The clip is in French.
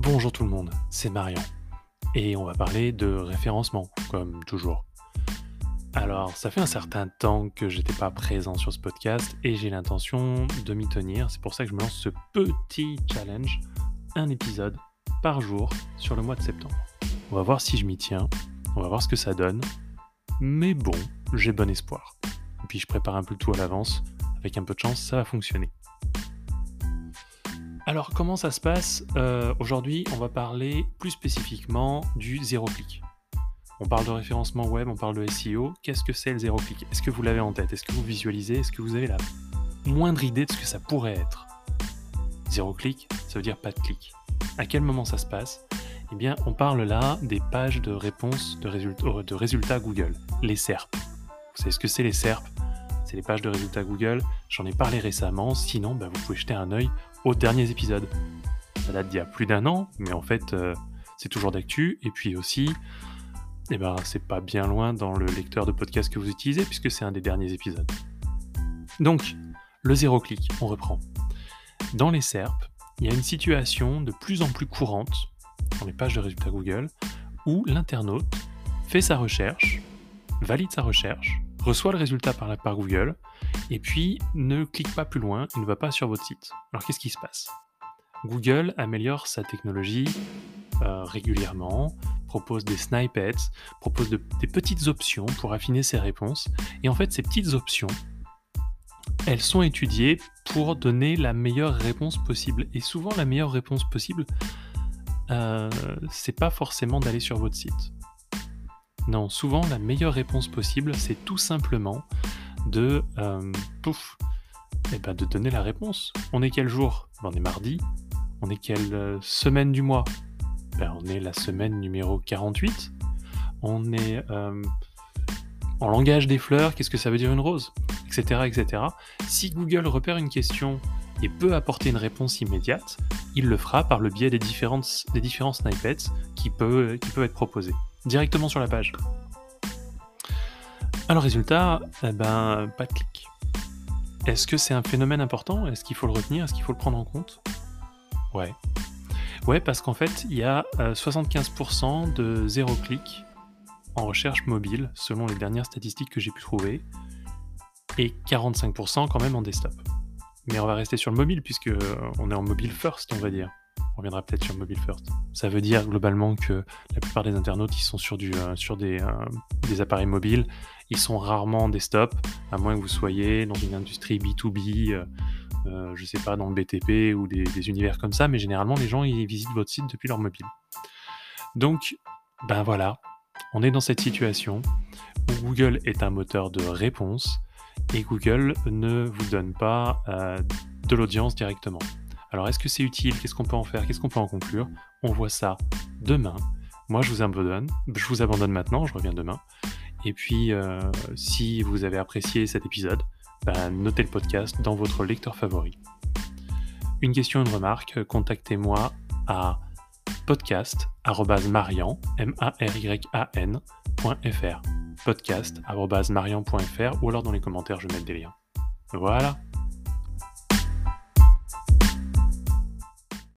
Bonjour tout le monde, c'est Marian. Et on va parler de référencement, comme toujours. Alors, ça fait un certain temps que j'étais pas présent sur ce podcast et j'ai l'intention de m'y tenir. C'est pour ça que je me lance ce petit challenge, un épisode par jour sur le mois de septembre. On va voir si je m'y tiens, on va voir ce que ça donne. Mais bon, j'ai bon espoir. Et puis je prépare un peu tout à l'avance. Avec un peu de chance, ça va fonctionner. Alors comment ça se passe euh, Aujourd'hui, on va parler plus spécifiquement du zéro clic. On parle de référencement web, on parle de SEO. Qu'est-ce que c'est le zéro clic? Est-ce que vous l'avez en tête? Est-ce que vous visualisez? Est-ce que vous avez la moindre idée de ce que ça pourrait être? Zéro clic, ça veut dire pas de clic. À quel moment ça se passe? Eh bien, on parle là des pages de réponse de, résultats, de résultats Google, les SERP. Vous savez ce que c'est les SERP? C'est les pages de résultats Google. J'en ai parlé récemment, sinon bah, vous pouvez jeter un œil aux derniers épisodes. Ça date d'il y a plus d'un an, mais en fait euh, c'est toujours d'actu. Et puis aussi, eh ben, c'est pas bien loin dans le lecteur de podcast que vous utilisez, puisque c'est un des derniers épisodes. Donc, le zéro clic, on reprend. Dans les SERP, il y a une situation de plus en plus courante dans les pages de résultats Google où l'internaute fait sa recherche, valide sa recherche, reçoit le résultat par, Google, et puis ne clique pas plus loin et ne va pas sur votre site. Alors qu'est-ce qui se passe? Google améliore sa technologie euh, régulièrement, propose des snippets, propose des petites options pour affiner ses réponses, et en fait ces petites options, elles sont étudiées pour donner la meilleure réponse possible. Et souvent la meilleure réponse possible, euh, c'est pas forcément d'aller sur votre site. Non, souvent la meilleure réponse possible, c'est tout simplement de, euh, pouf, eh ben de donner la réponse. On est quel jour? Ben, On est mardi. On est quelle euh, semaine du mois? Ben, On est la semaine numéro 48. On est euh, en langage des fleurs, qu'est-ce que ça veut dire une rose? Etc. etc. Si Google repère une question et peut apporter une réponse immédiate, il le fera par le biais des, différents snippets qui peuvent être proposés directement sur la page. Alors résultat, eh ben, pas de clic. Est-ce que c'est un phénomène important? Est-ce qu'il faut le retenir? Est-ce qu'il faut le prendre en compte? Ouais. Ouais, parce qu'en fait, il y a 75% euh, de zéro clic en recherche mobile, selon les dernières statistiques que j'ai pu trouver, et 45% quand même en desktop. Mais on va rester sur le mobile, puisque euh, on est en mobile first, on va dire reviendra peut-être sur mobile first. Ça veut dire globalement que la plupart des internautes ils sont sur, du, euh, sur des, euh, des, appareils mobiles, ils sont rarement en desktop, à moins que vous soyez dans une industrie B2B, euh, je sais pas, dans le BTP ou des, des, univers comme ça, mais généralement les gens ils visitent votre site depuis leur mobile. Donc, ben voilà, on est dans cette situation où Google est un moteur de réponse et Google ne vous donne pas de l'audience directement. Alors est-ce que c'est utile? Qu'est-ce qu'on peut en faire? Qu'est-ce qu'on peut en conclure? On voit ça demain. Moi je vous abandonne, je vous abandonne maintenant, je reviens demain. Et puis euh, si vous avez apprécié cet épisode, bah, notez le podcast dans votre lecteur favori. Une question, une remarque, contactez-moi à podcast.marian, m ou alors dans les commentaires je mets des liens. Voilà.